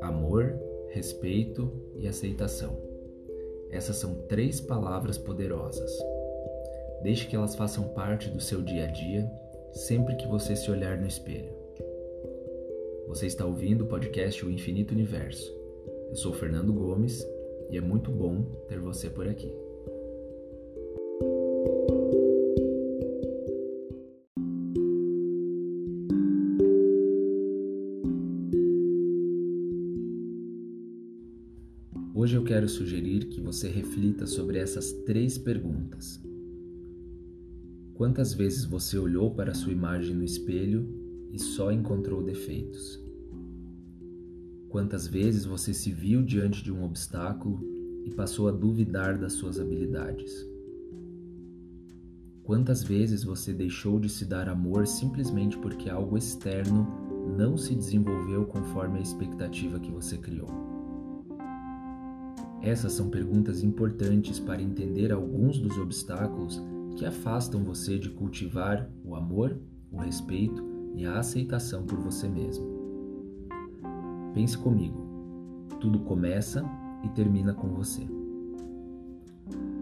Amor, respeito e aceitação. Essas são três palavras poderosas. Deixe que elas façam parte do seu dia a dia sempre que você se olhar no espelho. Você está ouvindo o podcast O Infinito Universo. Eu sou Fernando Gomes e é muito bom ter você por aqui. Hoje eu quero sugerir que você reflita sobre essas três perguntas. Quantas vezes você olhou para sua imagem no espelho e só encontrou defeitos? Quantas vezes você se viu diante de um obstáculo e passou a duvidar das suas habilidades? Quantas vezes você deixou de se dar amor simplesmente porque algo externo não se desenvolveu conforme a expectativa que você criou? Essas são perguntas importantes para entender alguns dos obstáculos que afastam você de cultivar o amor, o respeito e a aceitação por você mesmo. Pense comigo. Tudo começa e termina com você.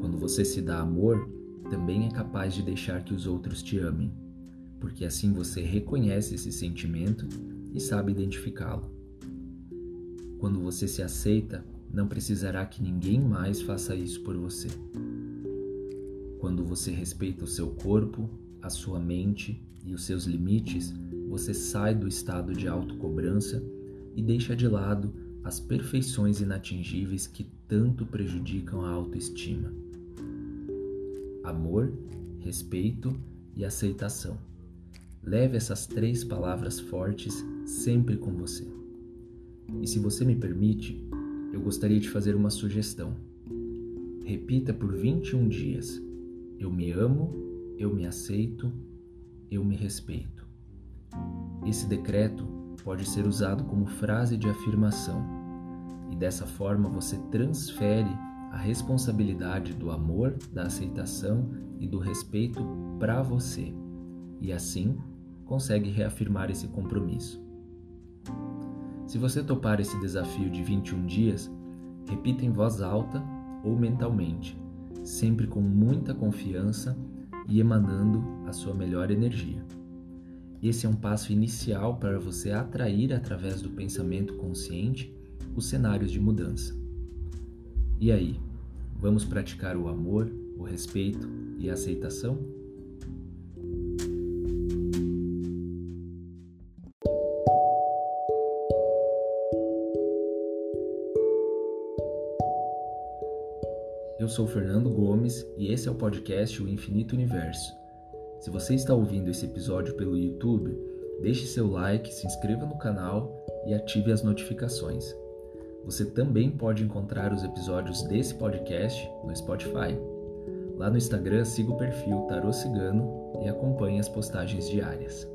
Quando você se dá amor, também é capaz de deixar que os outros te amem, porque assim você reconhece esse sentimento e sabe identificá-lo. Quando você se aceita, não precisará que ninguém mais faça isso por você. Quando você respeita o seu corpo, a sua mente e os seus limites, você sai do estado de autocobrança e deixa de lado as perfeições inatingíveis que tanto prejudicam a autoestima. Amor, respeito e aceitação. Leve essas três palavras fortes sempre com você. E se você me permite, eu gostaria de fazer uma sugestão. Repita por 21 dias: Eu me amo, eu me aceito, eu me respeito. Esse decreto pode ser usado como frase de afirmação, e dessa forma você transfere a responsabilidade do amor, da aceitação e do respeito para você, e assim consegue reafirmar esse compromisso. Se você topar esse desafio de 21 dias, repita em voz alta ou mentalmente, sempre com muita confiança e emanando a sua melhor energia. Esse é um passo inicial para você atrair através do pensamento consciente os cenários de mudança. E aí, vamos praticar o amor, o respeito e a aceitação? Eu sou Fernando Gomes e esse é o podcast O Infinito Universo se você está ouvindo esse episódio pelo YouTube, deixe seu like, se inscreva no canal e ative as notificações. Você também pode encontrar os episódios desse podcast no Spotify. Lá no Instagram, siga o perfil Tarô Cigano e acompanhe as postagens diárias.